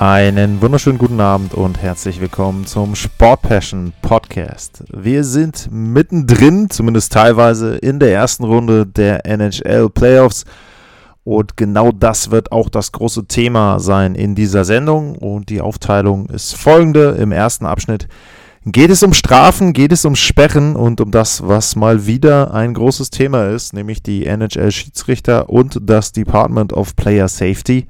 Einen wunderschönen guten Abend und herzlich willkommen zum Sport Passion Podcast. Wir sind mittendrin, zumindest teilweise, in der ersten Runde der NHL Playoffs. Und genau das wird auch das große Thema sein in dieser Sendung. Und die Aufteilung ist folgende. Im ersten Abschnitt geht es um Strafen, geht es um Sperren und um das, was mal wieder ein großes Thema ist, nämlich die NHL-Schiedsrichter und das Department of Player Safety.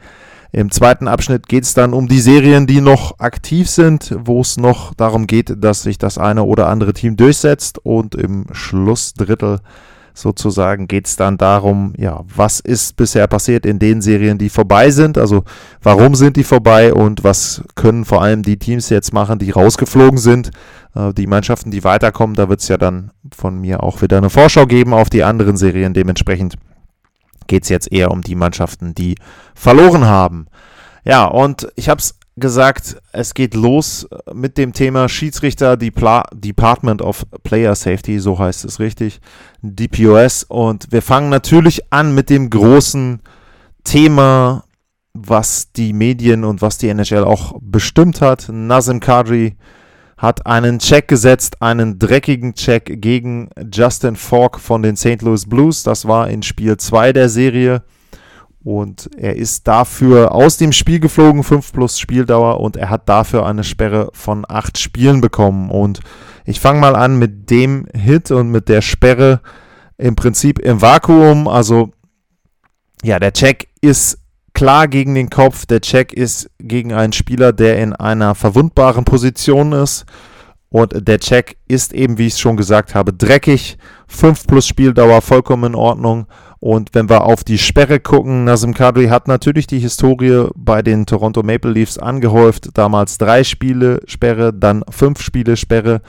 Im zweiten Abschnitt geht es dann um die Serien, die noch aktiv sind, wo es noch darum geht, dass sich das eine oder andere Team durchsetzt. Und im Schlussdrittel sozusagen geht es dann darum, ja, was ist bisher passiert in den Serien, die vorbei sind. Also warum sind die vorbei und was können vor allem die Teams jetzt machen, die rausgeflogen sind. Äh, die Mannschaften, die weiterkommen, da wird es ja dann von mir auch wieder eine Vorschau geben auf die anderen Serien. Dementsprechend geht es jetzt eher um die Mannschaften, die verloren haben. Ja, und ich habe es gesagt, es geht los mit dem Thema Schiedsrichter, die Pla Department of Player Safety, so heißt es richtig, DPOS. Und wir fangen natürlich an mit dem großen Thema, was die Medien und was die NHL auch bestimmt hat. Nazem Kadri hat einen Check gesetzt, einen dreckigen Check gegen Justin Falk von den St. Louis Blues. Das war in Spiel 2 der Serie. Und er ist dafür aus dem Spiel geflogen, 5 plus Spieldauer, und er hat dafür eine Sperre von 8 Spielen bekommen. Und ich fange mal an mit dem Hit und mit der Sperre im Prinzip im Vakuum. Also, ja, der Check ist klar gegen den Kopf. Der Check ist gegen einen Spieler, der in einer verwundbaren Position ist. Und der Check ist eben, wie ich es schon gesagt habe, dreckig. 5 plus Spieldauer, vollkommen in Ordnung. Und wenn wir auf die Sperre gucken, Nazem Kadri hat natürlich die Historie bei den Toronto Maple Leafs angehäuft. Damals drei Spiele Sperre, dann fünf Spiele Sperre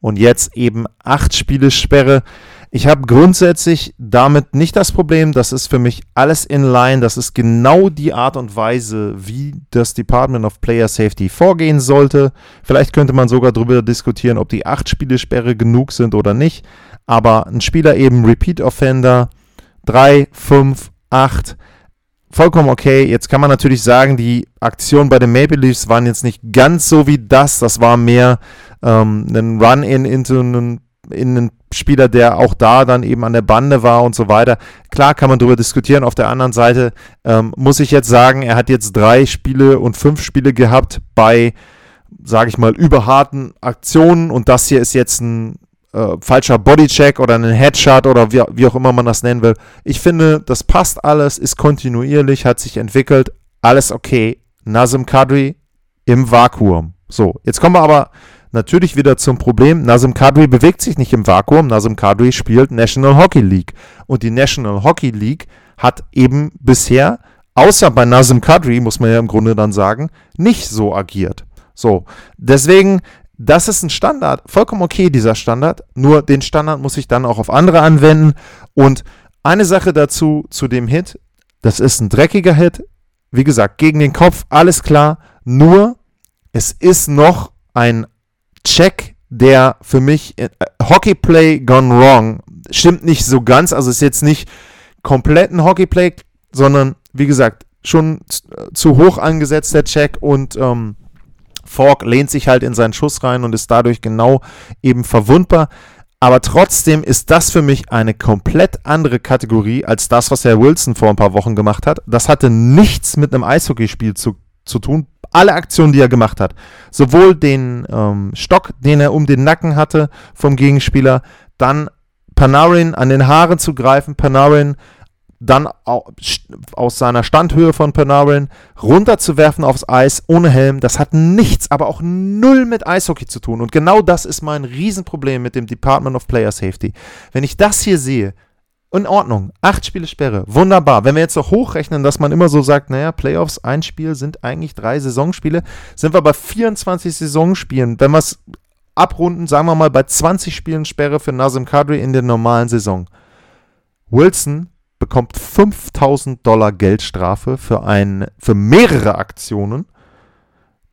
und jetzt eben acht Spiele Sperre. Ich habe grundsätzlich damit nicht das Problem, das ist für mich alles in line, das ist genau die Art und Weise, wie das Department of Player Safety vorgehen sollte. Vielleicht könnte man sogar darüber diskutieren, ob die 8 Spiele Sperre genug sind oder nicht, aber ein Spieler eben Repeat Offender 3, 5, 8 vollkommen okay. Jetzt kann man natürlich sagen, die Aktionen bei den Maple Leafs waren jetzt nicht ganz so wie das. Das war mehr ähm, ein Run-in into einen, in einen Spieler, der auch da dann eben an der Bande war und so weiter. Klar kann man darüber diskutieren. Auf der anderen Seite ähm, muss ich jetzt sagen, er hat jetzt drei Spiele und fünf Spiele gehabt bei, sage ich mal, überharten Aktionen und das hier ist jetzt ein äh, falscher Bodycheck oder ein Headshot oder wie, wie auch immer man das nennen will. Ich finde, das passt alles, ist kontinuierlich, hat sich entwickelt, alles okay. Nazem Kadri im Vakuum. So, jetzt kommen wir aber natürlich wieder zum Problem. Nazem Kadri bewegt sich nicht im Vakuum. Nazem Kadri spielt National Hockey League. Und die National Hockey League hat eben bisher, außer bei Nazem Kadri, muss man ja im Grunde dann sagen, nicht so agiert. So, deswegen, das ist ein Standard, vollkommen okay, dieser Standard. Nur den Standard muss ich dann auch auf andere anwenden. Und eine Sache dazu, zu dem Hit, das ist ein dreckiger Hit. Wie gesagt, gegen den Kopf, alles klar. Nur, es ist noch ein Check, der für mich äh, Hockeyplay gone wrong stimmt nicht so ganz. Also ist jetzt nicht komplett ein Hockeyplay, sondern wie gesagt schon zu hoch angesetzt der Check und ähm, Falk lehnt sich halt in seinen Schuss rein und ist dadurch genau eben verwundbar. Aber trotzdem ist das für mich eine komplett andere Kategorie als das, was Herr Wilson vor ein paar Wochen gemacht hat. Das hatte nichts mit einem Eishockeyspiel zu, zu tun. Alle Aktionen, die er gemacht hat, sowohl den ähm, Stock, den er um den Nacken hatte vom Gegenspieler, dann Panarin an den Haaren zu greifen, Panarin dann aus seiner Standhöhe von Panarin runterzuwerfen aufs Eis ohne Helm, das hat nichts, aber auch null mit Eishockey zu tun. Und genau das ist mein Riesenproblem mit dem Department of Player Safety. Wenn ich das hier sehe, in Ordnung, acht Spiele Sperre, wunderbar. Wenn wir jetzt noch hochrechnen, dass man immer so sagt, naja, Playoffs, ein Spiel sind eigentlich drei Saisonspiele, sind wir bei 24 Saisonspielen. Wenn wir es abrunden, sagen wir mal bei 20 Spielen Sperre für Nazim Kadri in der normalen Saison. Wilson bekommt 5000 Dollar Geldstrafe für, ein, für mehrere Aktionen,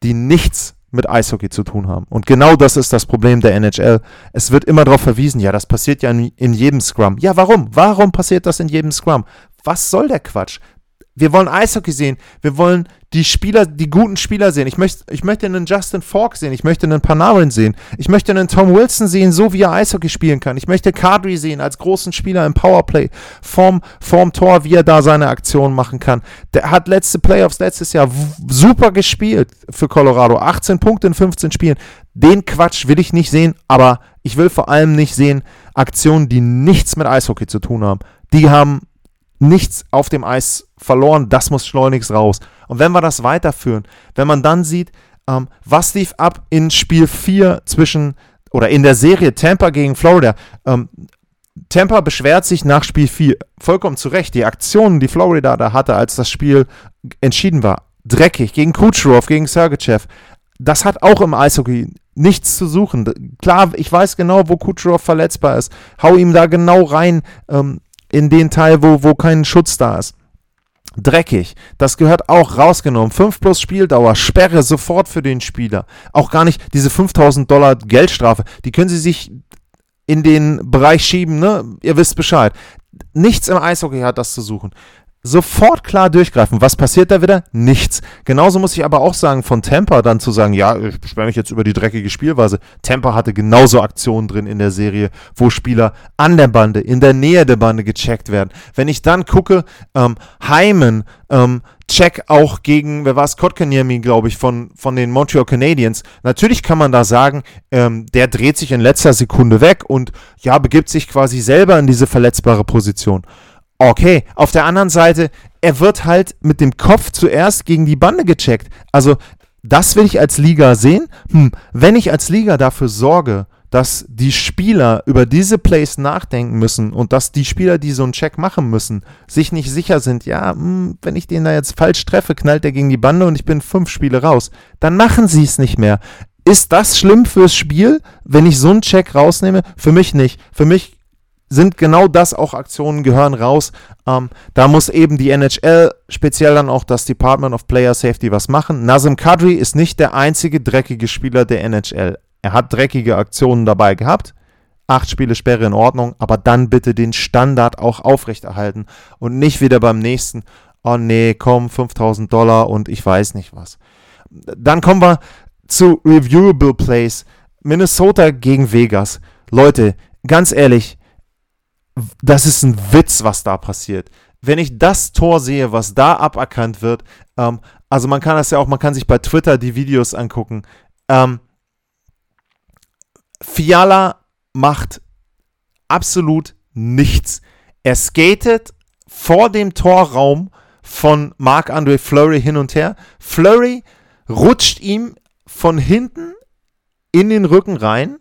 die nichts mit Eishockey zu tun haben. Und genau das ist das Problem der NHL. Es wird immer darauf verwiesen, ja, das passiert ja in, jedem Scrum. Ja, warum? Warum passiert das in jedem Scrum? Was soll der Quatsch? Wir wollen Eishockey sehen. Wir wollen die Spieler, die guten Spieler sehen. Ich möchte, ich möchte einen Justin Falk sehen. Ich möchte einen Panarin sehen. Ich möchte einen Tom Wilson sehen, so wie er Eishockey spielen kann. Ich möchte Kadri sehen als großen Spieler im Powerplay vorm, vorm Tor, wie er da seine Aktion machen kann. Der hat letzte Playoffs letztes Jahr super gespielt für Colorado. 18 Punkte in 15 Spielen. Den Quatsch will ich nicht sehen, aber ich will vor allem nicht sehen Aktionen, die nichts mit Eishockey zu tun haben. Die haben nichts auf dem Eis verloren, das muss schleunigst raus. Und wenn wir das weiterführen, wenn man dann sieht, ähm, was lief ab in Spiel 4 zwischen oder in der Serie Tampa gegen Florida, ähm, Tampa beschwert sich nach Spiel 4 vollkommen zu Recht. Die Aktionen, die Florida da hatte, als das Spiel entschieden war, dreckig gegen Kucherov, gegen Sergeyev, das hat auch im Eishockey nichts zu suchen. Klar, ich weiß genau, wo Kucherov verletzbar ist. Hau ihm da genau rein. Ähm, in den Teil, wo, wo kein Schutz da ist. Dreckig. Das gehört auch rausgenommen. 5 plus Spieldauer, Sperre sofort für den Spieler. Auch gar nicht diese 5000 Dollar Geldstrafe. Die können Sie sich in den Bereich schieben, ne? Ihr wisst Bescheid. Nichts im Eishockey hat das zu suchen sofort klar durchgreifen. Was passiert da wieder? Nichts. Genauso muss ich aber auch sagen, von Tampa dann zu sagen, ja, ich beschwere mich jetzt über die dreckige Spielweise. Tampa hatte genauso Aktionen drin in der Serie, wo Spieler an der Bande, in der Nähe der Bande gecheckt werden. Wenn ich dann gucke, ähm, Hyman, ähm, Check auch gegen, wer war es, Kotkaniemi, glaube ich, von, von den Montreal Canadiens. Natürlich kann man da sagen, ähm, der dreht sich in letzter Sekunde weg und ja, begibt sich quasi selber in diese verletzbare Position. Okay, auf der anderen Seite, er wird halt mit dem Kopf zuerst gegen die Bande gecheckt. Also, das will ich als Liga sehen. Hm, wenn ich als Liga dafür sorge, dass die Spieler über diese Plays nachdenken müssen und dass die Spieler, die so einen Check machen müssen, sich nicht sicher sind, ja, hm, wenn ich den da jetzt falsch treffe, knallt er gegen die Bande und ich bin fünf Spiele raus, dann machen sie es nicht mehr. Ist das schlimm fürs Spiel, wenn ich so einen Check rausnehme? Für mich nicht. Für mich sind genau das auch Aktionen, gehören raus. Ähm, da muss eben die NHL, speziell dann auch das Department of Player Safety, was machen. Nazem Kadri ist nicht der einzige dreckige Spieler der NHL. Er hat dreckige Aktionen dabei gehabt. Acht Spiele Sperre in Ordnung, aber dann bitte den Standard auch aufrechterhalten und nicht wieder beim nächsten, oh nee, komm, 5000 Dollar und ich weiß nicht was. Dann kommen wir zu Reviewable Plays. Minnesota gegen Vegas. Leute, ganz ehrlich, das ist ein Witz, was da passiert. Wenn ich das Tor sehe, was da aberkannt wird, ähm, also man kann das ja auch, man kann sich bei Twitter die Videos angucken. Ähm, Fiala macht absolut nichts. Er skatet vor dem Torraum von Marc-André Fleury hin und her. Fleury rutscht ihm von hinten in den Rücken rein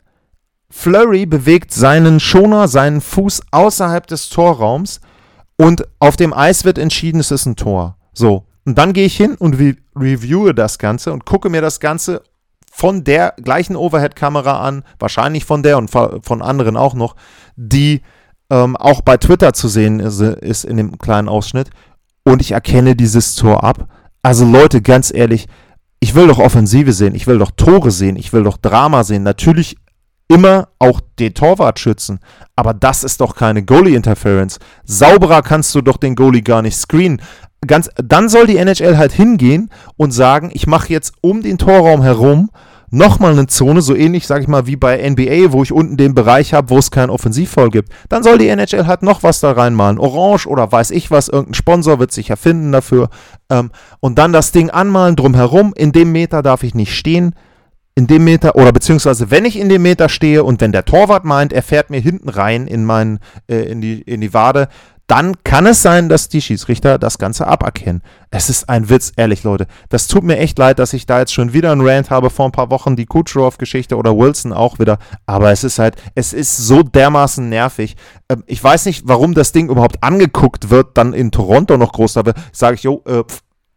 Flurry bewegt seinen Schoner, seinen Fuß außerhalb des Torraums und auf dem Eis wird entschieden, es ist ein Tor. So. Und dann gehe ich hin und re reviewe das Ganze und gucke mir das Ganze von der gleichen Overhead-Kamera an, wahrscheinlich von der und von anderen auch noch, die ähm, auch bei Twitter zu sehen ist, ist in dem kleinen Ausschnitt. Und ich erkenne dieses Tor ab. Also Leute, ganz ehrlich, ich will doch Offensive sehen, ich will doch Tore sehen, ich will doch Drama sehen. Natürlich immer auch den Torwart schützen. Aber das ist doch keine Goalie-Interference. Sauberer kannst du doch den Goalie gar nicht screenen. Ganz, dann soll die NHL halt hingehen und sagen, ich mache jetzt um den Torraum herum nochmal eine Zone, so ähnlich, sag ich mal, wie bei NBA, wo ich unten den Bereich habe, wo es keinen Offensivfall gibt. Dann soll die NHL halt noch was da reinmalen. Orange oder weiß ich was, irgendein Sponsor wird sich erfinden dafür. Ähm, und dann das Ding anmalen drumherum. In dem Meter darf ich nicht stehen in dem Meter, oder beziehungsweise wenn ich in dem Meter stehe und wenn der Torwart meint, er fährt mir hinten rein in, mein, äh, in, die, in die Wade, dann kann es sein, dass die Schiedsrichter das Ganze aberkennen. Es ist ein Witz, ehrlich, Leute. Das tut mir echt leid, dass ich da jetzt schon wieder einen Rant habe vor ein paar Wochen, die Kucherov-Geschichte oder Wilson auch wieder. Aber es ist halt, es ist so dermaßen nervig. Ähm, ich weiß nicht, warum das Ding überhaupt angeguckt wird, dann in Toronto noch groß. Da sage ich, jo, äh,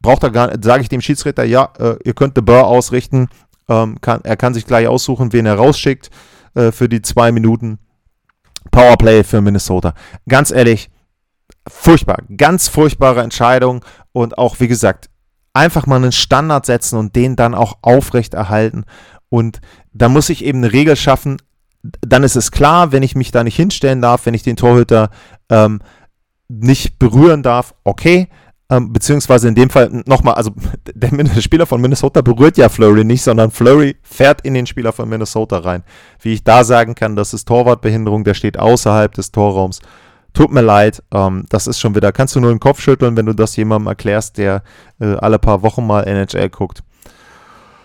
braucht er gar nicht, sage ich dem Schiedsrichter, ja, äh, ihr könnt The Burr ausrichten, Ähm, kann, er kann sich gleich aussuchen, wen er rausschickt äh, für die zwei Minuten. Powerplay für Minnesota. Ganz ehrlich, furchtbar. Ganz furchtbare Entscheidung. Und auch, wie gesagt, einfach mal einen Standard setzen und den dann auch aufrechterhalten. Und da muss ich eben eine Regel schaffen. Dann ist es klar, wenn ich mich da nicht hinstellen darf, wenn ich den Torhüter ähm, nicht berühren darf, okay. Ähm, beziehungsweise in dem Fall nochmal, also der Spieler von Minnesota berührt ja Flurry nicht, sondern Flurry fährt in den Spieler von Minnesota rein. Wie ich da sagen kann, das ist Torwartbehinderung, der steht außerhalb des Torraums. Tut mir leid, ähm, das ist schon wieder, kannst du nur den Kopf schütteln, wenn du das jemandem erklärst, der äh, alle paar Wochen mal NHL guckt.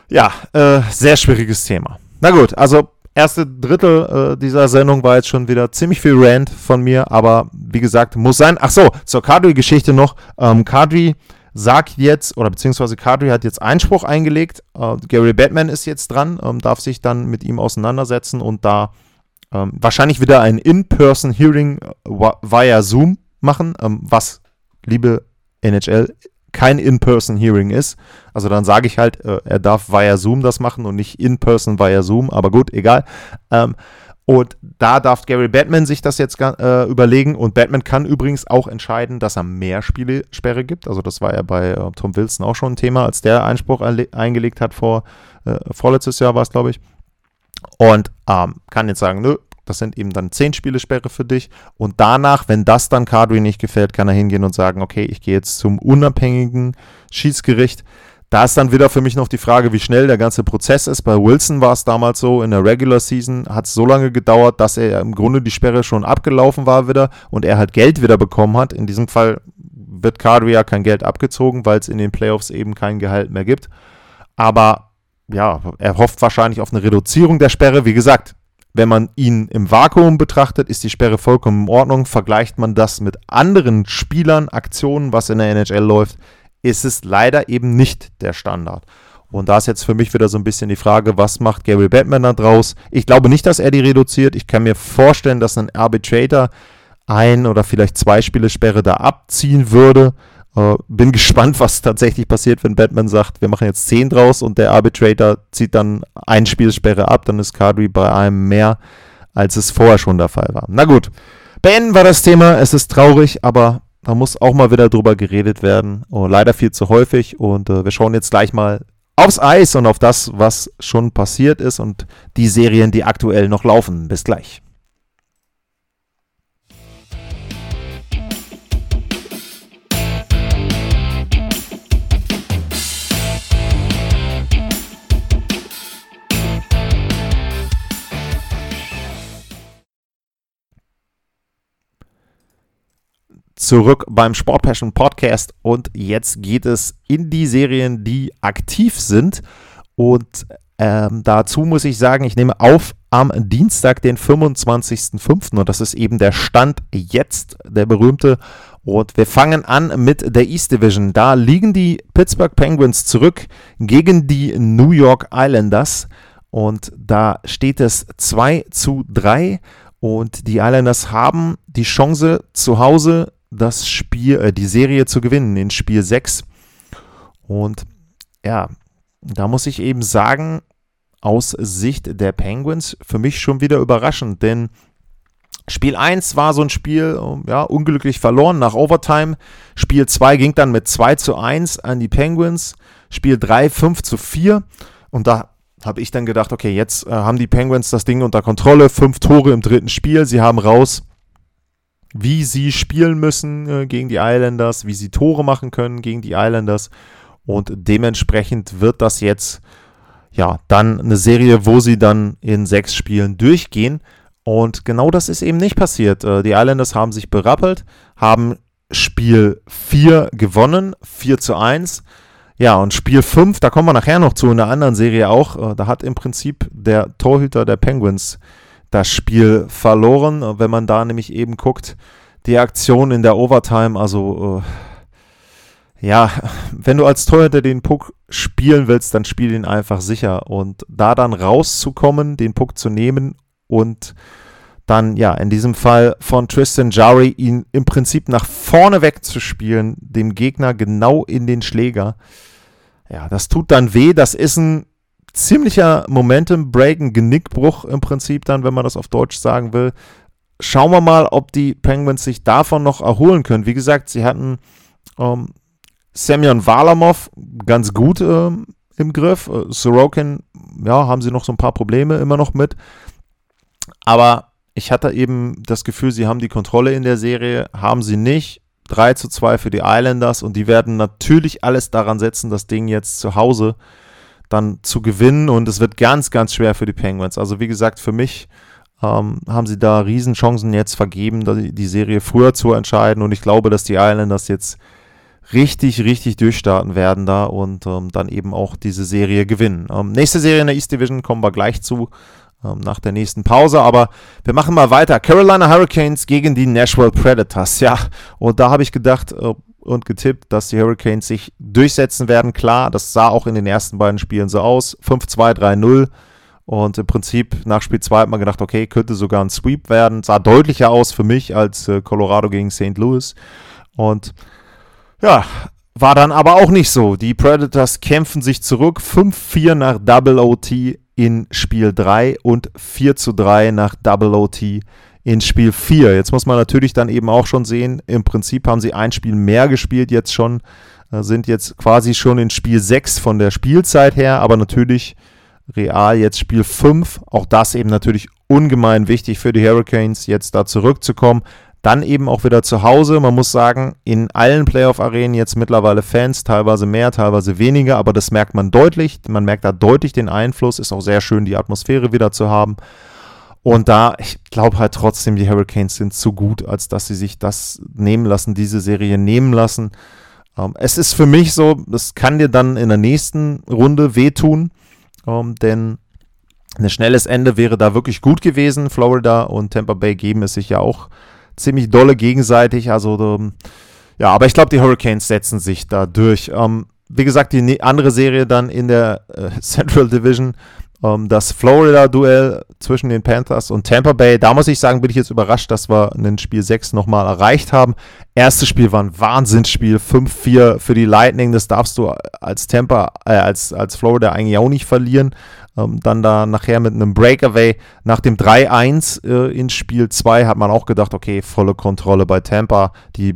Ja, äh, sehr schwieriges Thema. Na gut, also erste Drittel äh, dieser Sendung war jetzt schon wieder ziemlich viel Rant von mir, aber wie gesagt, muss sein. Ach so, zur Kadri-Geschichte noch. Ähm, Kadri sagt jetzt, oder beziehungsweise Kadri hat jetzt Einspruch eingelegt. Äh, Gary Batman ist jetzt dran, ähm, darf sich dann mit ihm auseinandersetzen und da ähm, wahrscheinlich wieder ein In-Person-Hearing äh, via Zoom machen, ähm, was, liebe NHL, kein In-Person-Hearing ist. Also dann sage ich halt, äh, er darf via Zoom das machen und nicht In-Person via Zoom, aber gut, egal. Ähm, und da darf Gary Batman sich das jetzt äh, überlegen. Und Batman kann übrigens auch entscheiden, dass er mehr Spielesperre gibt. Also das war ja bei äh, Tom Wilson auch schon ein Thema, als der Einspruch eingelegt hat vor äh, vorletztes Jahr war es, glaube ich. Und ähm, kann jetzt sagen, nö, das sind eben dann 10 Spielesperre für dich. Und danach, wenn das dann Kadri nicht gefällt, kann er hingehen und sagen, okay, ich gehe jetzt zum unabhängigen Schiedsgericht. Da ist dann wieder für mich noch die Frage, wie schnell der ganze Prozess ist. Bei Wilson war es damals so, in der Regular Season hat es so lange gedauert, dass er im Grunde die Sperre schon abgelaufen war wieder und er halt Geld wieder bekommen hat. In diesem Fall wird Kadri ja kein Geld abgezogen, weil es in den Playoffs eben kein Gehalt mehr gibt. Aber ja, er hofft wahrscheinlich auf eine Reduzierung der Sperre. Wie gesagt, wenn man ihn im Vakuum betrachtet, ist die Sperre vollkommen in Ordnung. Vergleicht man das mit anderen Spielern, Aktionen, was in der NHL läuft, ist es leider eben nicht der Standard. Und da ist jetzt für mich wieder so ein bisschen die Frage, was macht Gary Batman da draus? Ich glaube nicht, dass er die reduziert. Ich kann mir vorstellen, dass ein Arbitrator ein oder vielleicht zwei Spiele Sperre da abziehen würde. Uh, bin gespannt, was tatsächlich passiert, wenn Batman sagt, wir machen jetzt 10 draus und der Arbitrator zieht dann ein Spielsperre ab, dann ist Kadri bei einem mehr, als es vorher schon der Fall war. Na gut, beenden wir das Thema. Es ist traurig, aber da muss auch mal wieder drüber geredet werden. Oh, leider viel zu häufig und uh, wir schauen jetzt gleich mal aufs Eis und auf das, was schon passiert ist und die Serien, die aktuell noch laufen. Bis gleich. Zurück beim Sport Passion Podcast und jetzt geht es in die Serien, die aktiv sind. Und ähm, dazu muss ich sagen, ich nehme auf am Dienstag, den 25.05. und das ist eben der Stand jetzt, der berühmte. Und wir fangen an mit der East Division. Da liegen die Pittsburgh Penguins zurück gegen die New York Islanders. Und da steht es 2 zu 3. Und die Islanders haben die Chance, zu Hause das Spiel, äh, die Serie zu gewinnen in Spiel 6. Und ja, da muss ich eben sagen, aus Sicht der Penguins für mich schon wieder überraschend, denn Spiel 1 war so ein Spiel, ja, unglücklich verloren nach Overtime. Spiel 2 ging dann mit 2 zu 1 an die Penguins. Spiel 3 5 zu 4. Und da habe ich dann gedacht, okay, jetzt äh, haben die Penguins das Ding unter Kontrolle. Fünf Tore im dritten Spiel. Sie haben raus wie sie spielen müssen äh, gegen die Islanders, wie sie Tore machen können gegen die Islanders. Und dementsprechend wird das jetzt ja dann eine Serie, wo sie dann in sechs Spielen durchgehen. Und genau das ist eben nicht passiert. Äh, die Islanders haben sich berappelt, haben Spiel 4 gewonnen, 4 zu 1. Ja, und Spiel 5, da kommen wir nachher noch zu in einer anderen Serie auch. Äh, da hat im Prinzip der Torhüter der Penguins das Spiel verloren. Wenn man da nämlich eben guckt, die Aktion in der Overtime, also äh, ja, wenn du als Torhüter den Puck spielen willst, dann spiel ihn einfach sicher. Und da dann rauszukommen, den Puck zu nehmen und dann, ja, in diesem Fall von Tristan Jari ihn im Prinzip nach vorne wegzuspielen, dem Gegner genau in den Schläger. Ja, das tut dann weh. Das ist ein ziemlicher Momentum-Break, ein Genickbruch im Prinzip dann, wenn man das auf Deutsch sagen will. Schauen wir mal, ob die Penguins sich davon noch erholen können. Wie gesagt, sie hatten ähm, Semyon Varlamov ganz gut ähm, im Griff. Äh, Sorokin, ja, haben sie noch so ein paar Probleme immer noch mit. Aber ich hatte eben das Gefühl, sie haben die Kontrolle in der Serie, haben sie nicht. 3 zu 2 für die Islanders und die werden natürlich alles daran setzen, das Ding jetzt zu Hause dann zu gewinnen und es wird ganz, ganz schwer für die Penguins. Also wie gesagt, für mich ähm, haben sie da Riesenchancen jetzt vergeben, die Serie früher zu entscheiden und ich glaube, dass die Islanders jetzt richtig, richtig durchstarten werden da und ähm, dann eben auch diese Serie gewinnen. Ähm, nächste Serie in der East Division kommen wir gleich zu ähm, nach der nächsten Pause, aber wir machen mal weiter. Carolina Hurricanes gegen die Nashville Predators. Ja, und da habe ich gedacht äh, und getippt, dass die Hurricanes sich durchsetzen werden. Klar, das sah auch in den ersten beiden Spielen so aus. 5-2, 3-0. Und im Prinzip nach Spiel 2 hat man gedacht, okay, könnte sogar ein Sweep werden. Sah deutlicher aus für mich als äh, Colorado gegen St. Louis. Und ja, war dann aber auch nicht so. Die Predators kämpfen sich zurück. 5-4 nach Double OT in Spiel 3 und 4 3 nach Double OT in Spiel 4. Jetzt muss man natürlich dann eben auch schon sehen, im Prinzip haben sie ein Spiel mehr gespielt jetzt schon, äh, sind jetzt quasi schon in Spiel 6 von der Spielzeit her, aber natürlich real jetzt Spiel 5. Auch das eben natürlich ungemein wichtig für die Hurricanes, jetzt da zurückzukommen. Dann eben auch wieder zu Hause. Man muss sagen, in allen Playoff-Arenen jetzt mittlerweile Fans, teilweise mehr, teilweise weniger, aber das merkt man deutlich. Man merkt da deutlich den Einfluss. Ist auch sehr schön, die Atmosphäre wieder zu haben. Und da, ich glaube halt trotzdem, die Hurricanes sind zu gut, als dass sie sich das nehmen lassen, diese Serie nehmen lassen. Ähm, es ist für mich so, das kann dir dann in der nächsten Runde wehtun, ähm, denn ein schnelles Ende wäre da wirklich gut gewesen. Florida und Tampa Bay geben es sich ja auch ziemlich dolle gegenseitig. Also, ähm, ja, aber ich glaube, die Hurricanes setzen sich da durch. Ähm, wie gesagt, die ne-, andere Serie dann in der äh, Central Division, das Florida-Duell zwischen den Panthers und Tampa Bay. Da muss ich sagen, bin ich jetzt überrascht, dass wir ein Spiel 6 nochmal erreicht haben. Erstes Spiel war ein Wahnsinnsspiel, 5-4 für die Lightning. Das darfst du als Tampa, äh, als, als Florida eigentlich auch nicht verlieren. Ähm, dann da nachher mit einem Breakaway nach dem 3-1 äh, in Spiel 2 hat man auch gedacht, okay, volle Kontrolle bei Tampa. Die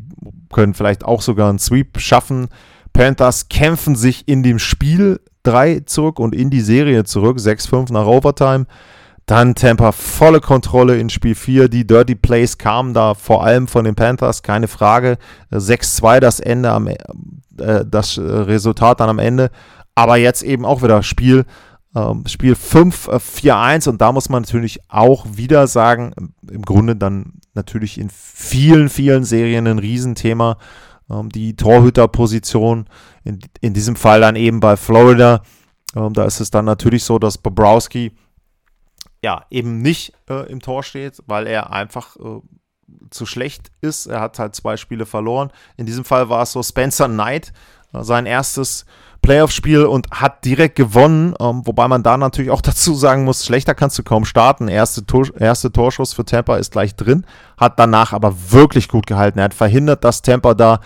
können vielleicht auch sogar einen Sweep schaffen. Panthers kämpfen sich in dem Spiel 3 zurück und in die Serie zurück. 6-5 nach Overtime. Dann Tampa volle Kontrolle in Spiel 4. Die Dirty Plays kamen da vor allem von den Panthers, keine Frage. 6-2 das Ende am, äh, das Resultat dann am Ende. Aber jetzt eben auch wieder Spiel ähm, Spiel 5, äh, 4-1 und da muss man natürlich auch wieder sagen, im Grunde dann natürlich in vielen, vielen Serien ein Riesenthema, ähm, die Torhüterposition, in, in diesem Fall dann eben bei Florida. Ähm, da ist es dann natürlich so, dass Bobrowski ja eben nicht äh, im Tor steht, weil er einfach äh, zu schlecht ist. Er hat halt zwei Spiele verloren. In diesem Fall war es so Spencer Knight, äh, sein erstes Playoff-Spiel und hat direkt gewonnen, ähm, wobei man da natürlich auch dazu sagen muss, schlechter kannst du kaum starten. Erste, Tor, erste Torschuss für Tampa ist gleich drin, hat danach aber wirklich gut gehalten. Er hat verhindert, dass Tampa da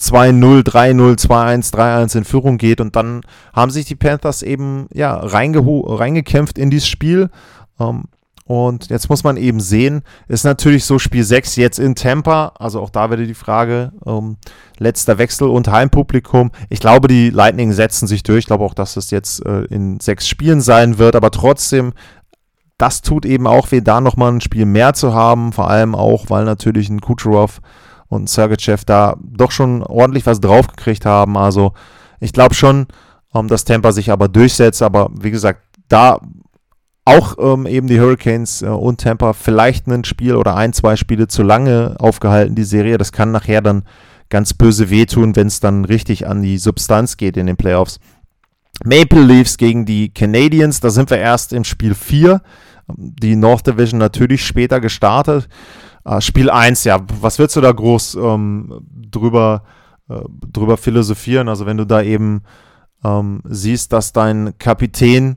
2-0, 3-0, 2-1, 3-1 in Führung geht und dann haben sich die Panthers eben ja reingekämpft in dieses Spiel. Ähm, und jetzt muss man eben sehen, ist natürlich so Spiel 6 jetzt in Tampa, also auch da wieder die Frage, ähm, letzter Wechsel und Heimpublikum. Ich glaube, die Lightning setzen sich durch. Ich glaube auch, dass es jetzt äh, in sechs Spielen sein wird, aber trotzdem, das tut eben auch weh, da nochmal ein Spiel mehr zu haben, vor allem auch, weil natürlich ein Kucherov und ein Sergeyev da doch schon ordentlich was draufgekriegt haben. Also ich glaube schon, ähm, dass Tampa sich aber durchsetzt, aber wie gesagt, da auch ähm, eben die Hurricanes äh, und Tampa vielleicht ein Spiel oder ein, zwei Spiele zu lange aufgehalten, die Serie. Das kann nachher dann ganz böse wehtun, wenn es dann richtig an die Substanz geht in den Playoffs. Maple Leafs gegen die Canadiens, da sind wir erst im Spiel 4. Die North Division natürlich später gestartet. Äh, Spiel 1, ja, was willst du da groß ähm, drüber, äh, drüber philosophieren? Also wenn du da eben ähm, siehst, dass dein Kapitän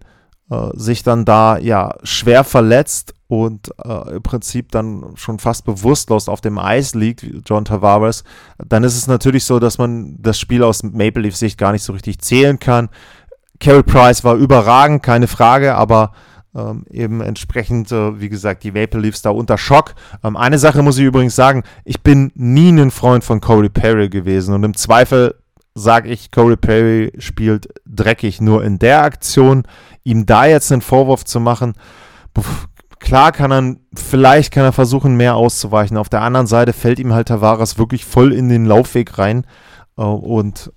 äh, sich dann da ja schwer verletzt und äh, im Prinzip dann schon fast bewusstlos auf dem Eis liegt, John Tavares, dann ist es natürlich so, dass man das Spiel aus Maple Leaf Sicht gar nicht so richtig zählen kann. Carey Price war überragend, keine Frage, aber ähm, eben entsprechend, äh, wie gesagt, die Maple Leafs da unter Schock. Ähm, eine Sache muss ich übrigens sagen, ich bin nie ein Freund von Corey Perry gewesen und im Zweifel sage ich, Corey Perry spielt dreckig nur in der Aktion. Ihm da jetzt einen Vorwurf zu machen, klar kann er, vielleicht kann er versuchen, mehr auszuweichen. Auf der anderen Seite fällt ihm halt Tavares wirklich voll in den Laufweg rein äh, und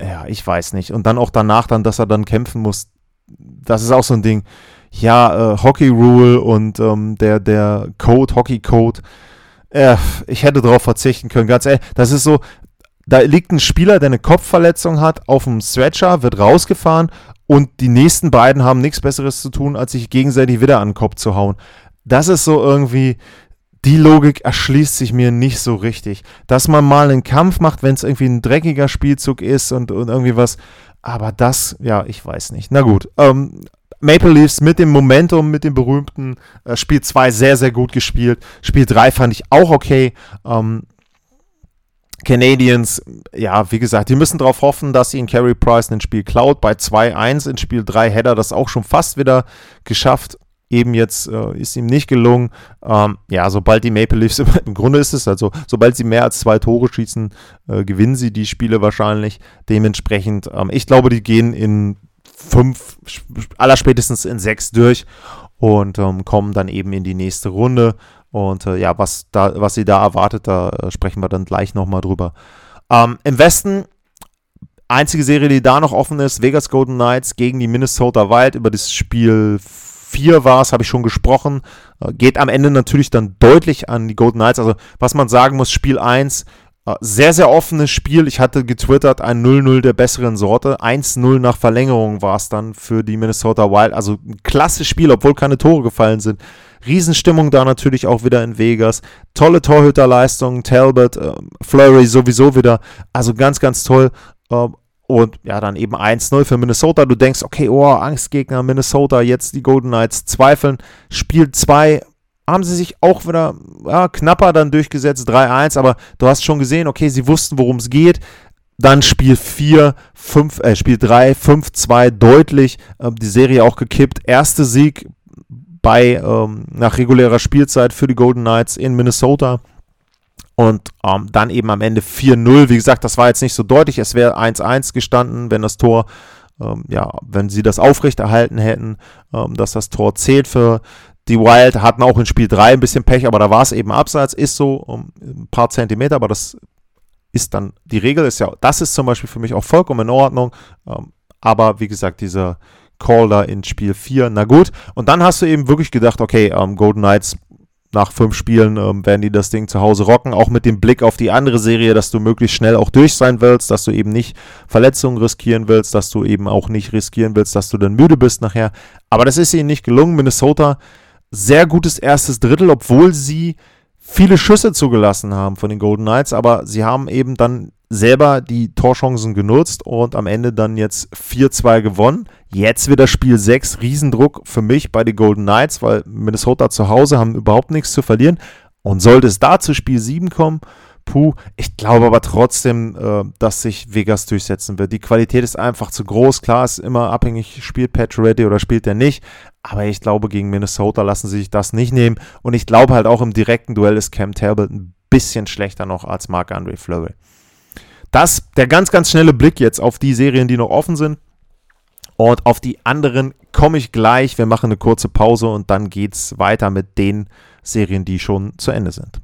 ja, ich weiß nicht. Und dann auch danach dann, dass er dann kämpfen muss, das ist auch so ein Ding ja, äh, Hockey Rule und ähm, der, der Code, Hockey Code, äh, ich hätte darauf verzichten können, ganz ehrlich. Das ist so, da liegt ein Spieler, der eine Kopfverletzung hat, auf dem Stretcher, wird rausgefahren und die nächsten beiden haben nichts Besseres zu tun, als sich gegenseitig wieder an den Kopf zu hauen. Das ist so irgendwie, die Logik erschließt sich mir nicht so richtig. Dass man mal einen Kampf macht, wenn es irgendwie ein dreckiger Spielzug ist und, und irgendwie was. Aber das, ja, ich weiß nicht. Na gut. Ähm, Maple Leafs mit dem Momentum, mit dem berühmten äh, Spiel 2 sehr, sehr gut gespielt. Spiel 3 fand ich auch okay. Ähm, Canadiens, ja, wie gesagt, die müssen darauf hoffen, dass ihnen Carey Price ein Spiel klaut. Bei 2-1 in Spiel 3 hätte er das auch schon fast wieder geschafft. Eben jetzt äh, ist ihm nicht gelungen. Ähm, ja, sobald die Maple Leafs, im Grunde ist es also, sobald sie mehr als zwei Tore schießen, äh, gewinnen sie die Spiele wahrscheinlich. Dementsprechend, ähm, ich glaube, die gehen in fünf, allerspätestens in sechs durch und ähm, kommen dann eben in die nächste Runde. Und äh, ja, was, da, was sie da erwartet, da äh, sprechen wir dann gleich nochmal drüber. Ähm, Im Westen, einzige Serie, die da noch offen ist, Vegas Golden Knights gegen die Minnesota Wild. Über das Spiel 4 war es, habe ich schon gesprochen. Äh, geht am Ende natürlich dann deutlich an die Golden Knights. Also, was man sagen muss, Spiel 1 äh, sehr, sehr offenes Spiel. Ich hatte getwittert, ein 0-0 der besseren Sorte. 1-0 nach Verlängerung war es dann für die Minnesota Wild. Also ein klasse Spiel, obwohl keine Tore gefallen sind. Riesenstimmung da natürlich auch wieder in Vegas. Tolle Torhüterleistung, Talbot, äh, Flurry sowieso wieder. Also ganz, ganz toll. Äh, und ja, dann eben 1-0 für Minnesota. Du denkst, okay, oh, Angstgegner Minnesota, jetzt die Golden Knights zweifeln. Spiel 2 haben sie sich auch wieder ja, knapper dann durchgesetzt, 3-1, aber du hast schon gesehen, okay, sie wussten, worum es geht. Dann Spiel 4, 5, äh, Spiel 3, 5-2 deutlich, äh, die Serie auch gekippt. Erster Sieg bei ähm, nach regulärer Spielzeit für die Golden Knights in Minnesota. Und ähm, dann eben am Ende 4-0. Wie gesagt, das war jetzt nicht so deutlich. Es wäre 1-1 gestanden, wenn das Tor, ähm, ja, wenn sie das aufrechterhalten hätten, ähm, dass das Tor zählt für die Wild hatten auch in Spiel 3 ein bisschen Pech, aber da war es eben abseits, ist so um ein paar Zentimeter, aber das ist dann die Regel, ist ja, das ist zum Beispiel für mich auch vollkommen in Ordnung. Ähm, aber wie gesagt, dieser Call da in Spiel 4, na gut. Und dann hast du eben wirklich gedacht, okay, ähm, Golden Knights nach fünf Spielen ähm, werden die das Ding zu Hause rocken, auch mit dem Blick auf die andere Serie, dass du möglichst schnell auch durch sein willst, dass du eben nicht Verletzungen riskieren willst, dass du eben auch nicht riskieren willst, dass du dann müde bist nachher. Aber das ist ihnen nicht gelungen. Minnesota sehr gutes erstes Drittel, obwohl sie viele Schüsse zugelassen haben von den Golden Knights, aber sie haben eben dann selber die Torchancen genutzt und am Ende dann jetzt 4-2 gewonnen. Jetzt wieder Spiel 6, Riesendruck für mich bei den Golden Knights, weil Minnesota zu Hause haben überhaupt nichts zu verlieren. Und sollte es da zu Spiel 7 kommen, puh, ich glaube aber trotzdem, äh, dass sich Vegas durchsetzen wird. Die Qualität ist einfach zu groß. Klar, ist immer abhängig, spielt Patrick Reddy oder spielt er nicht. Aber ich glaube, gegen Minnesota lassen sie sich das nicht nehmen. Und ich glaube halt auch im direkten Duell ist Cam Talbot ein bisschen schlechter noch als Marc-André Fleury. Das, der ganz, ganz schnelle Blick jetzt auf die Serien, die noch offen sind. Und auf die anderen komme ich gleich. Wir machen eine kurze Pause und dann geht es weiter mit den Serien, die schon zu Ende sind.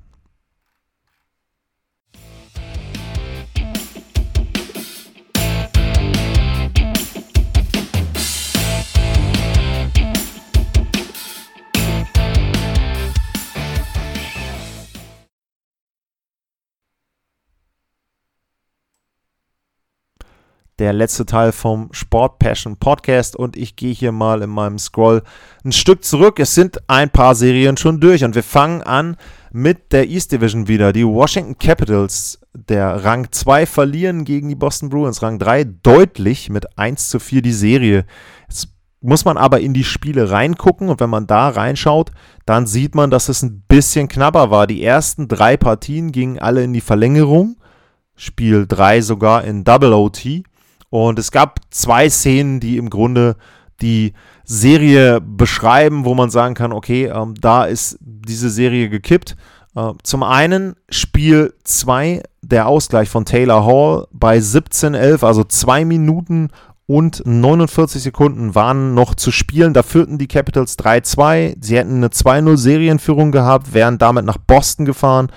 Der letzte Teil vom Sport Passion Podcast und ich gehe hier mal in meinem Scroll ein Stück zurück. Es sind ein paar Serien schon durch und wir fangen an mit der East Division wieder. Die Washington Capitals, der Rang 2, verlieren gegen die Boston Bruins. Rang 3 deutlich mit 1 zu 4 die Serie. Jetzt muss man aber in die Spiele reingucken und wenn man da reinschaut, dann sieht man, dass es ein bisschen knapper war. Die ersten drei Partien gingen alle in die Verlängerung. Spiel 3 sogar in Double OT. Und es gab zwei Szenen, die im Grunde die Serie beschreiben, wo man sagen kann, okay, ähm, da ist diese Serie gekippt. Äh, zum einen Spiel 2, der Ausgleich von Taylor Hall bei 17-11, also 2 Minuten und 49 Sekunden waren noch zu spielen. Da führten die Capitals 3-2. Sie hätten eine 2-0 Serienführung gehabt, wären damit nach Boston gefahren.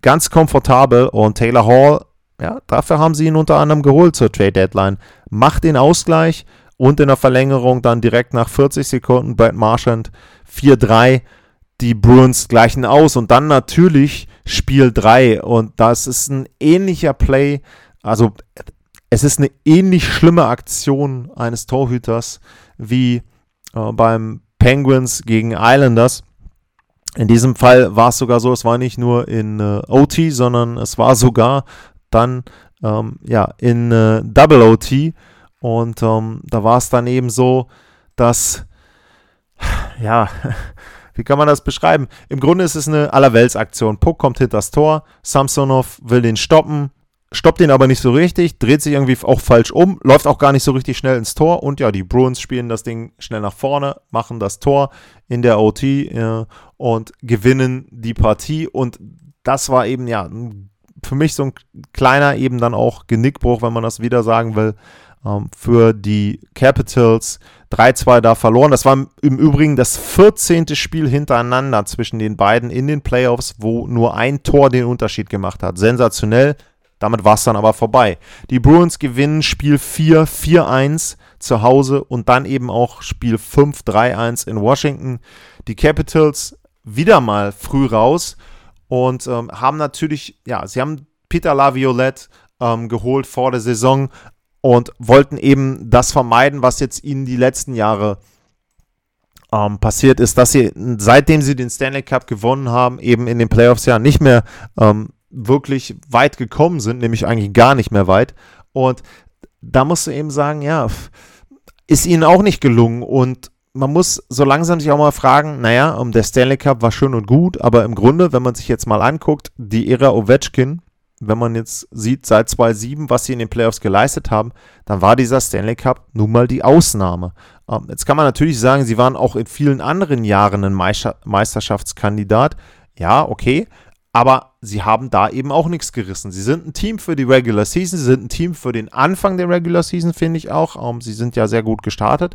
Ganz komfortabel und Taylor Hall, ja, dafür haben sie ihn unter anderem geholt zur Trade Deadline. Macht den Ausgleich und in der Verlängerung dann direkt nach 40 Sekunden Brad Marchand 4-3. Die Bruins gleichen aus und dann natürlich Spiel 3 und das ist ein ähnlicher Play. Also es ist eine ähnlich schlimme Aktion eines Torhüters wie äh, beim Penguins gegen Islanders. In diesem Fall war es sogar so, es war nicht nur in äh, OT, sondern es war sogar dann ähm, ja, in äh, Double OT. Und ähm, da war es dann eben so, dass, ja, wie kann man das beschreiben? Im Grunde ist es eine Allerweltsaktion. Puck kommt hinter das Tor, Samsonov will den stoppen, stoppt ihn aber nicht so richtig, dreht sich irgendwie auch falsch um, läuft auch gar nicht so richtig schnell ins Tor und ja, die Bruins spielen das Ding schnell nach vorne, machen das Tor in der OT äh, und gewinnen die Partie und das war eben ja für mich so ein kleiner eben dann auch Genickbruch, wenn man das wieder sagen will, ähm, für die Capitals 3-2 da verloren. Das war im Übrigen das 14. Spiel hintereinander zwischen den beiden in den Playoffs, wo nur ein Tor den Unterschied gemacht hat. Sensationell. Damit war es dann aber vorbei. Die Bruins gewinnen Spiel 4 4-1 zu Hause und dann eben auch Spiel 5 3-1 in Washington. Die Capitals wieder mal früh raus und ähm, haben natürlich, ja, sie haben Peter Laviolette ähm, geholt vor der Saison und wollten eben das vermeiden, was jetzt ihnen die letzten Jahre ähm, passiert ist, dass sie, seitdem sie den Stanley Cup gewonnen haben, eben in den Playoffs ja nicht mehr ähm, wirklich weit gekommen sind, nämlich eigentlich gar nicht mehr weit. Und da musst du eben sagen, ja, ist ihnen auch nicht gelungen. Und man muss so langsam sich auch mal fragen, naja, der Stanley Cup war schön und gut, aber im Grunde, wenn man sich jetzt mal anguckt, die Ära Ovechkin, wenn man jetzt sieht, seit 2007, was sie in den Playoffs geleistet haben, dann war dieser Stanley Cup nun mal die Ausnahme. Ähm, jetzt kann man natürlich sagen, sie waren auch in vielen anderen Jahren ein Meisterschaftskandidat. Ja, okay, aber sie haben da eben auch nichts gerissen. Sie sind ein Team für die Regular Season, sie sind ein Team für den Anfang der Regular Season, finde ich auch. Ähm, sie sind ja sehr gut gestartet.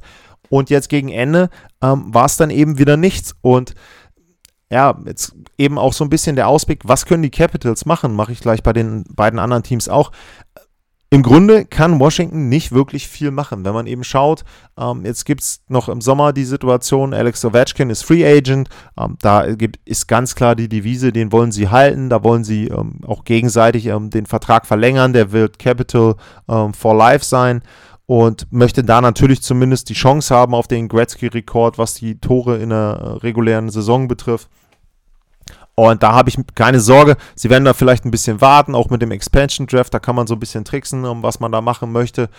Und jetzt gegen Ende ähm, war es dann eben wieder nichts. Und ja, jetzt eben auch so ein bisschen der Ausblick, was können die Capitals machen, mache ich gleich bei den beiden anderen Teams auch. Im Grunde kann Washington nicht wirklich viel machen. Wenn man eben schaut, ähm, jetzt gibt es noch im Sommer die Situation, Alex Ovechkin ist Free Agent. Ähm, da gibt, ist ganz klar die Devise, den wollen sie halten. Da wollen sie ähm, auch gegenseitig ähm, den Vertrag verlängern. Der wird Capital ähm, for Life sein und möchte da natürlich zumindest die Chance haben auf den Gretzky-Rekord, was die Tore in der äh, regulären Saison betrifft. Und da habe ich keine Sorge. Sie werden da vielleicht ein bisschen warten, auch mit dem Expansion Draft. Da kann man so ein bisschen tricksen, um was man da machen möchte.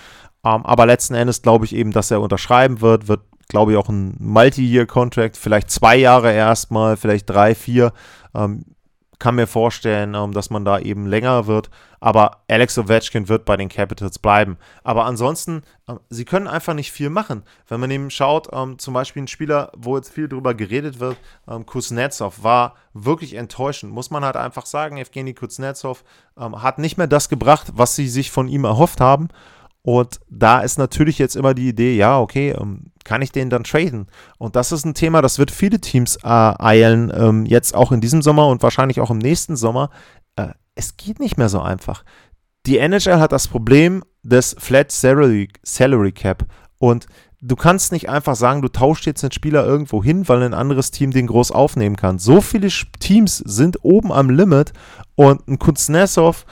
Ähm, aber letzten Endes glaube ich eben, dass er unterschreiben wird. Wird, glaube ich, auch ein Multi-Year-Contract. Vielleicht zwei Jahre erstmal, vielleicht drei, vier. Ähm, kann mir vorstellen, ähm, dass man da eben länger wird. Aber Alex Ovechkin wird bei den Capitals bleiben. Aber ansonsten, ähm, sie können einfach nicht viel machen. Wenn man eben schaut, ähm, zum Beispiel ein Spieler, wo jetzt viel drüber geredet wird, Kuznetsov, war wirklich enttäuschend. Muss man halt einfach sagen, Evgeny Kuznetsov hat nicht mehr das gebracht, was sie sich von ihm erhofft haben. Und da ist natürlich jetzt immer die Idee, ja, okay, ähm, kann ich den dann traden? Und das ist ein Thema, das wird viele Teams äh, eilen, ähm, jetzt auch in diesem Sommer und wahrscheinlich auch im nächsten Sommer. Äh, es geht nicht mehr so einfach. Die NHL hat das Problem des Flat Salary, Salary Cap. Und du kannst nicht einfach sagen, du tauschst jetzt einen Spieler irgendwo hin, weil ein anderes Team den groß aufnehmen kann. So viele Teams sind oben am Limit und ein Kuznetsov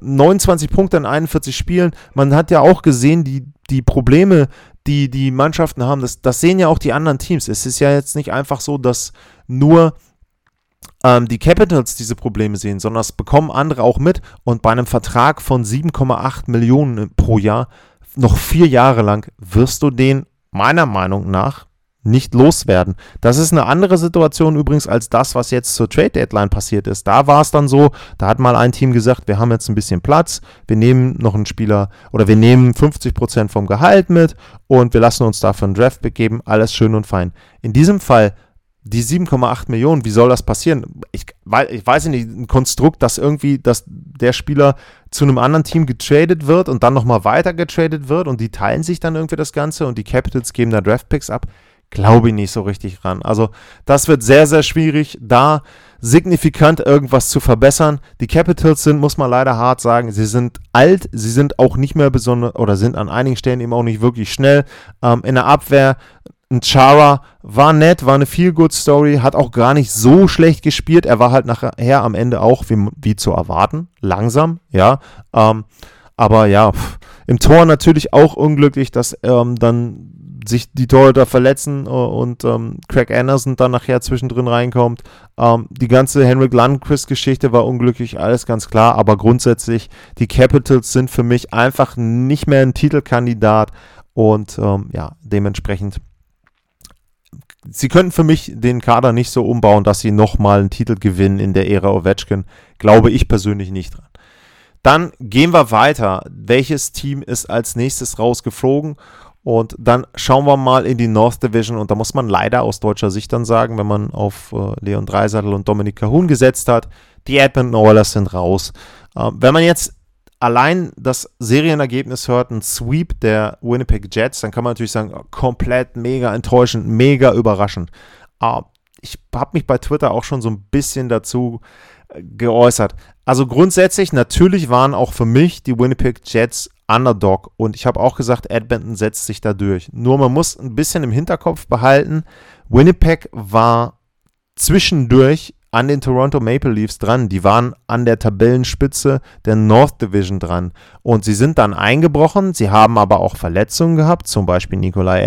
29 äh, Punkte in 41 Spielen. Man hat ja auch gesehen, die, die Probleme, die die Mannschaften haben, das, das sehen ja auch die anderen Teams. Es ist ja jetzt nicht einfach so, dass nur ähm, die Capitals diese Probleme sehen, sondern das bekommen andere auch mit. Und bei einem Vertrag von 7,8 Millionen pro Jahr, noch vier Jahre lang, wirst du den meiner Meinung nach nicht loswerden. Das ist eine andere Situation übrigens als das, was jetzt zur Trade Deadline passiert ist. Da war es dann so, da hat mal ein Team gesagt, wir haben jetzt ein bisschen Platz, wir nehmen noch einen Spieler oder wir nehmen 50% vom Gehalt mit und wir lassen uns dafür einen Draft begeben, alles schön und fein. In diesem Fall die 7,8 Millionen, wie soll das passieren? Ich, ich weiß nicht, ein Konstrukt, dass irgendwie, dass der Spieler zu einem anderen Team getradet wird und dann nochmal weiter getradet wird und die teilen sich dann irgendwie das Ganze und die Capitals geben da Draftpicks ab glaube ich nicht so richtig ran. Also das wird sehr, sehr schwierig, da signifikant irgendwas zu verbessern. Die Capitals sind, muss man leider hart sagen, sie sind alt, sie sind auch nicht mehr besonders oder sind an einigen Stellen eben auch nicht wirklich schnell. Ähm, in der Abwehr, ein Chara war nett, war eine Feel-Good-Story, hat auch gar nicht so schlecht gespielt. Er war halt nachher am Ende auch, wie, wie zu erwarten, langsam, ja. Ähm, aber ja, pff, im Tor natürlich auch unglücklich, dass ähm, dann sich die Torhüter verletzen uh, und ähm, Craig Anderson dann nachher zwischendrin reinkommt. Ähm, die ganze Henrik Lundqvist-Geschichte war unglücklich, alles ganz klar, aber grundsätzlich, die Capitals sind für mich einfach nicht mehr ein Titelkandidat und ähm, ja, dementsprechend sie könnten für mich den Kader nicht so umbauen, dass sie nochmal einen Titel gewinnen in der Ära Ovechkin. Glaube ich persönlich nicht dran. Dann gehen wir weiter. Welches Team ist als nächstes rausgeflogen? Und dann schauen wir mal in die North Division und da muss man leider aus deutscher Sicht dann sagen, wenn man auf äh, Leon Dreisattel und Dominik Cahun gesetzt hat, die Edmonton Oilers sind raus. Äh, wenn man jetzt allein das Serienergebnis hört, ein Sweep der Winnipeg Jets, dann kann man natürlich sagen, komplett mega enttäuschend, mega überraschend. Äh, ich habe mich bei Twitter auch schon so ein bisschen dazu äh, geäußert. Also grundsätzlich, natürlich waren auch für mich die Winnipeg Jets Underdog. Und ich habe auch gesagt, Edmonton setzt sich da durch. Nur man muss ein bisschen im Hinterkopf behalten, Winnipeg war zwischendurch an den Toronto Maple Leafs dran. Die waren an der Tabellenspitze der North Division dran. Und sie sind dann eingebrochen. Sie haben aber auch Verletzungen gehabt. Zum Beispiel Nikolai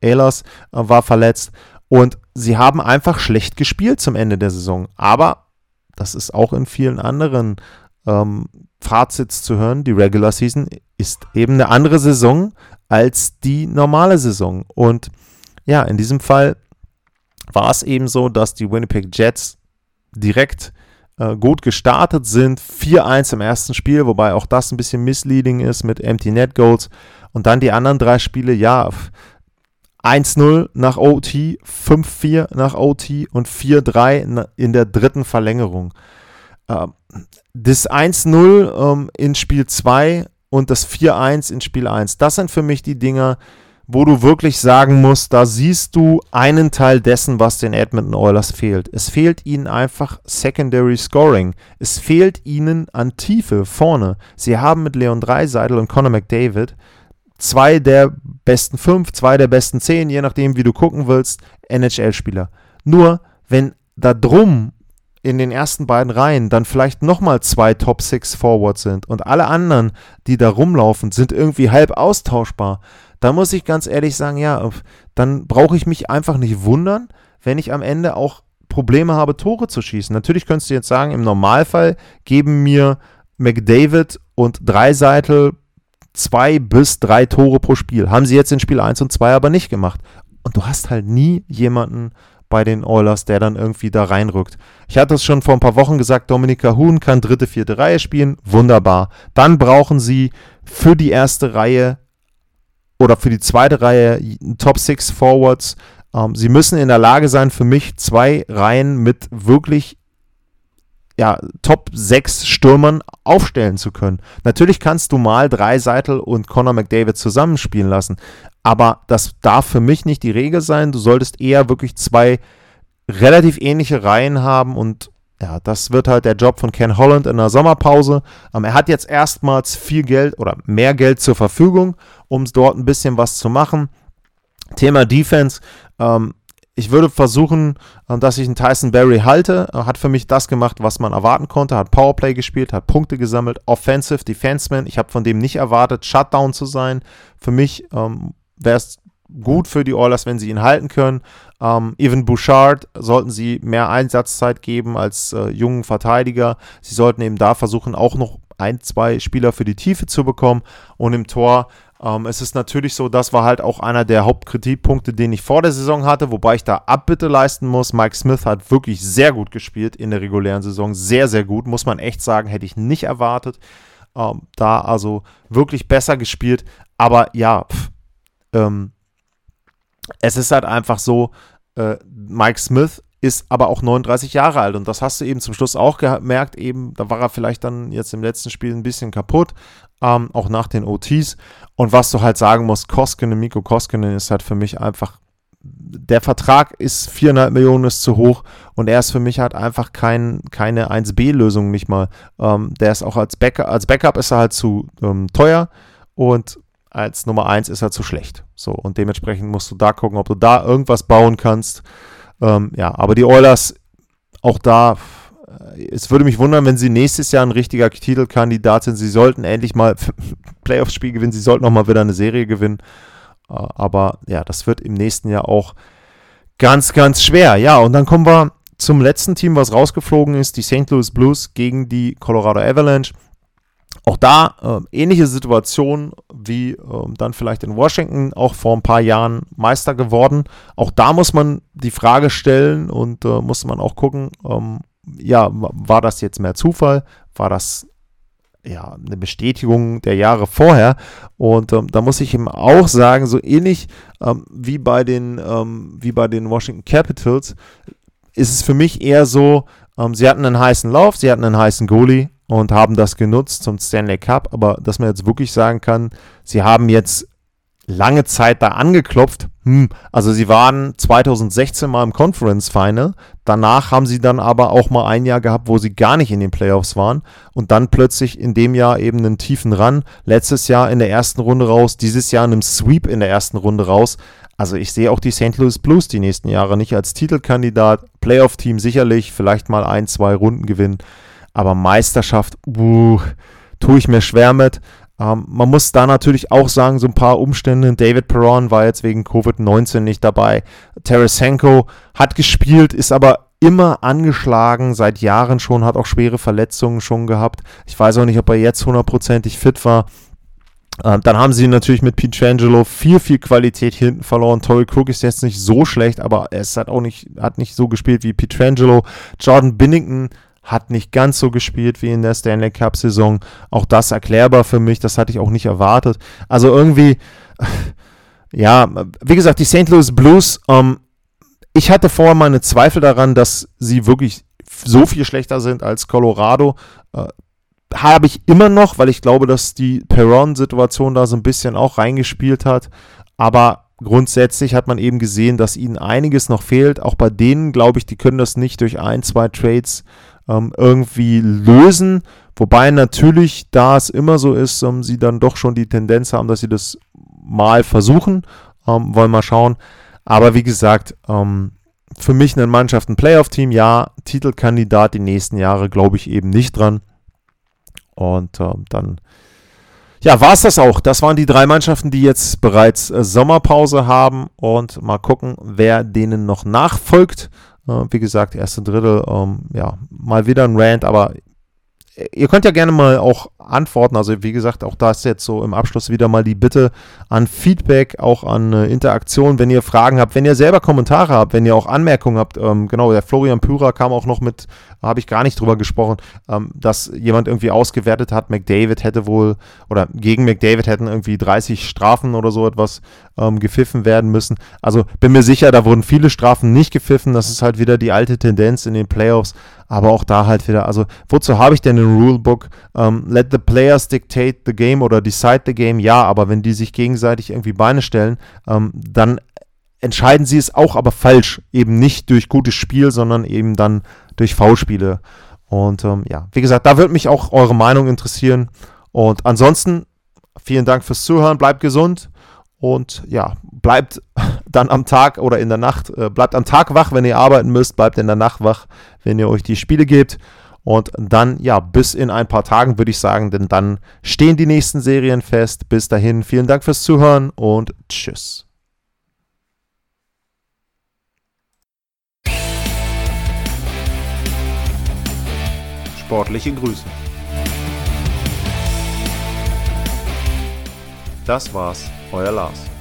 Ehlers äh, war verletzt. Und sie haben einfach schlecht gespielt zum Ende der Saison. Aber das ist auch in vielen anderen ähm, Fazits zu hören. Die Regular Season ist eben eine andere Saison als die normale Saison. Und ja, in diesem Fall war es eben so, dass die Winnipeg Jets direkt äh, gut gestartet sind. 4-1 im ersten Spiel, wobei auch das ein bisschen misleading ist mit Empty Net Goals. Und dann die anderen drei Spiele, ja, 1-0 nach OT, 5-4 nach OT und 4-3 in der dritten Verlängerung. Äh, das 1-0 ähm, in Spiel 2 und das 4-1 in Spiel 1. Das sind für mich die Dinger, wo du wirklich sagen musst, da siehst du einen Teil dessen, was den Edmonton Oilers fehlt. Es fehlt ihnen einfach Secondary Scoring. Es fehlt ihnen an Tiefe vorne. Sie haben mit Leon Dreiseitel und Conor McDavid zwei der besten fünf, zwei der besten zehn, je nachdem, wie du gucken willst, NHL-Spieler. Nur, wenn da drum in den ersten beiden Reihen dann vielleicht nochmal zwei Top 6 Forwards sind und alle anderen, die da rumlaufen, sind irgendwie halb austauschbar, da muss ich ganz ehrlich sagen, ja, dann brauche ich mich einfach nicht wundern, wenn ich am Ende auch Probleme habe, Tore zu schießen. Natürlich könntest du jetzt sagen, im Normalfall geben mir McDavid und Dreiseitel zwei bis drei Tore pro Spiel. Haben sie jetzt in Spiel 1 und 2 aber nicht gemacht. Und du hast halt nie jemanden, bei den Oilers, der dann irgendwie da reinrückt. Ich hatte es schon vor ein paar Wochen gesagt, Dominika Huhn kann dritte, vierte Reihe spielen. Wunderbar. Dann brauchen sie für die erste Reihe oder für die zweite Reihe Top 6 Forwards. Ähm, sie müssen in der Lage sein, für mich zwei Reihen mit wirklich ja, Top 6 Stürmern aufstellen zu können. Natürlich kannst du mal drei Seitel und Conor McDavid zusammenspielen lassen, aber das darf für mich nicht die Regel sein. Du solltest eher wirklich zwei relativ ähnliche Reihen haben und ja, das wird halt der Job von Ken Holland in der Sommerpause. Ähm, er hat jetzt erstmals viel Geld oder mehr Geld zur Verfügung, um dort ein bisschen was zu machen. Thema Defense. Ähm, ich würde versuchen, äh, dass ich einen Tyson Berry halte. Er hat für mich das gemacht, was man erwarten konnte. Hat Powerplay gespielt, hat Punkte gesammelt. Offensive Defenseman. Ich habe von dem nicht erwartet, Shutdown zu sein. Für mich ähm, wäre es gut für die Oilers, wenn sie ihn halten können. Ähm, Evan Bouchard sollten sie mehr Einsatzzeit geben als äh, jungen Verteidiger. Sie sollten eben da versuchen, auch noch ein, zwei Spieler für die Tiefe zu bekommen. Und im Tor ähm, es ist natürlich so, das war halt auch einer der Hauptkritikpunkte, den ich vor der Saison hatte, wobei ich da Abbitte leisten muss. Mike Smith hat wirklich sehr gut gespielt in der regulären Saison. Sehr, sehr gut, muss man echt sagen, hätte ich nicht erwartet. Ähm, da also wirklich besser gespielt. Aber ja, pff, ähm, es ist halt einfach so, äh, Mike Smith ist aber auch 39 Jahre alt und das hast du eben zum Schluss auch gemerkt, eben, da war er vielleicht dann jetzt im letzten Spiel ein bisschen kaputt, ähm, auch nach den OTs. Und was du halt sagen musst, Koskinen, Miko Koskinen ist halt für mich einfach, der Vertrag ist viereinhalb Millionen ist zu hoch und er ist für mich halt einfach kein, keine 1B-Lösung nicht mal. Ähm, der ist auch als Backup, als Backup ist er halt zu ähm, teuer und als Nummer 1 ist er zu schlecht. So, und dementsprechend musst du da gucken, ob du da irgendwas bauen kannst. Ähm, ja, aber die Oilers, auch da, es würde mich wundern, wenn sie nächstes Jahr ein richtiger Titelkandidat sind. Sie sollten endlich mal Playoff-Spiel gewinnen, sie sollten auch mal wieder eine Serie gewinnen. Äh, aber ja, das wird im nächsten Jahr auch ganz, ganz schwer. Ja, und dann kommen wir zum letzten Team, was rausgeflogen ist, die St. Louis Blues gegen die Colorado Avalanche. Auch da äh, ähnliche Situation wie äh, dann vielleicht in Washington, auch vor ein paar Jahren Meister geworden. Auch da muss man die Frage stellen und äh, muss man auch gucken, ähm, ja, war das jetzt mehr Zufall? War das ja eine Bestätigung der Jahre vorher? Und ähm, da muss ich ihm auch sagen, so ähnlich ähm, wie bei den ähm, wie bei den Washington Capitals ist es für mich eher so, ähm, sie hatten einen heißen Lauf, sie hatten einen heißen Goalie und haben das genutzt zum Stanley Cup, aber dass man jetzt wirklich sagen kann, sie haben jetzt lange Zeit da angeklopft. Hm, also sie waren 2016 mal im Conference Final. Danach haben sie dann aber auch mal ein Jahr gehabt, wo sie gar nicht in den Playoffs waren. Und dann plötzlich in dem Jahr eben einen tiefen Run. Letztes Jahr in der ersten Runde raus, dieses Jahr in einem Sweep in der ersten Runde raus. Also ich sehe auch die St. Louis Blues die nächsten Jahre nicht als Titelkandidat. Playoff-Team sicherlich, vielleicht mal ein, zwei Runden gewinnen. Aber Meisterschaft, uh, tue ich mir schwer mit. Ähm, man muss da natürlich auch sagen, so ein paar Umstände. David Perron war jetzt wegen Covid-19 nicht dabei. Tarasenko hat gespielt, ist aber immer angeschlagen, seit Jahren schon, hat auch schwere Verletzungen schon gehabt. Ich weiß auch nicht, ob er jetzt hundertprozentig fit war. Ähm, dann haben sie natürlich mit Pietrangelo viel, viel Qualität hinten verloren. Tory Cook ist jetzt nicht so schlecht, aber er hat auch nicht, hat nicht so gespielt wie Pietrangelo. Jordan Binnington hat nicht ganz so gespielt wie in der Stanley Cup-Saison. Auch das erklärbar für mich, das hatte ich auch nicht erwartet. Also irgendwie, ja, wie gesagt, die St. Louis Blues, ähm, ich hatte vorher meine Zweifel daran, dass sie wirklich so viel schlechter sind als Colorado. Äh, habe ich immer noch, weil ich glaube, dass die Perron-Situation da so ein bisschen auch reingespielt hat. Aber grundsätzlich hat man eben gesehen, dass ihnen einiges noch fehlt. Auch bei denen, glaube ich, die können das nicht durch ein, zwei Trades ähm, irgendwie lösen. Wobei natürlich, da es immer so ist, ähm, sie dann doch schon die Tendenz haben, dass sie das mal versuchen. Ähm, wollen mal schauen. Aber wie gesagt, ähm, für mich eine Mannschaft ein Playoff-Team, ja, Titelkandidat die nächsten Jahre glaube ich eben nicht dran. Und äh, dann, ja, war es das auch. Das waren die drei Mannschaften, die jetzt bereits äh, Sommerpause haben. Und mal gucken, wer denen noch nachfolgt. Äh, wie gesagt, erste Drittel, ähm, ja, mal wieder ein Rant, aber ihr könnt ja gerne mal auch antworten. Also wie gesagt, auch da ist jetzt so im Abschluss wieder mal die Bitte an Feedback, auch an äh, Interaktion, wenn ihr Fragen habt, wenn ihr selber Kommentare habt, wenn ihr auch Anmerkungen habt. Ähm, genau, der Florian Pyra kam auch noch mit, habe ich gar nicht drüber gesprochen, ähm, dass jemand irgendwie ausgewertet hat, McDavid hätte wohl, oder gegen McDavid hätten irgendwie 30 Strafen oder so etwas ähm, gepfiffen werden müssen. Also bin mir sicher, da wurden viele Strafen nicht gepfiffen. Das ist halt wieder die alte Tendenz in den Playoffs. Aber auch da halt wieder, also wozu habe ich denn ein Rulebook? Um, let the players dictate the game oder decide the game, ja, aber wenn die sich gegenseitig irgendwie Beine stellen, um, dann entscheiden sie es auch aber falsch. Eben nicht durch gutes Spiel, sondern eben dann durch Foulspiele. Und ähm, ja, wie gesagt, da würde mich auch eure Meinung interessieren. Und ansonsten, vielen Dank fürs Zuhören, bleibt gesund und ja, bleibt dann am Tag oder in der Nacht, äh, bleibt am Tag wach, wenn ihr arbeiten müsst, bleibt in der Nacht wach, wenn ihr euch die Spiele gebt. Und dann, ja, bis in ein paar Tagen würde ich sagen, denn dann stehen die nächsten Serien fest. Bis dahin, vielen Dank fürs Zuhören und tschüss. Sportliche Grüße. Das war's, euer Lars.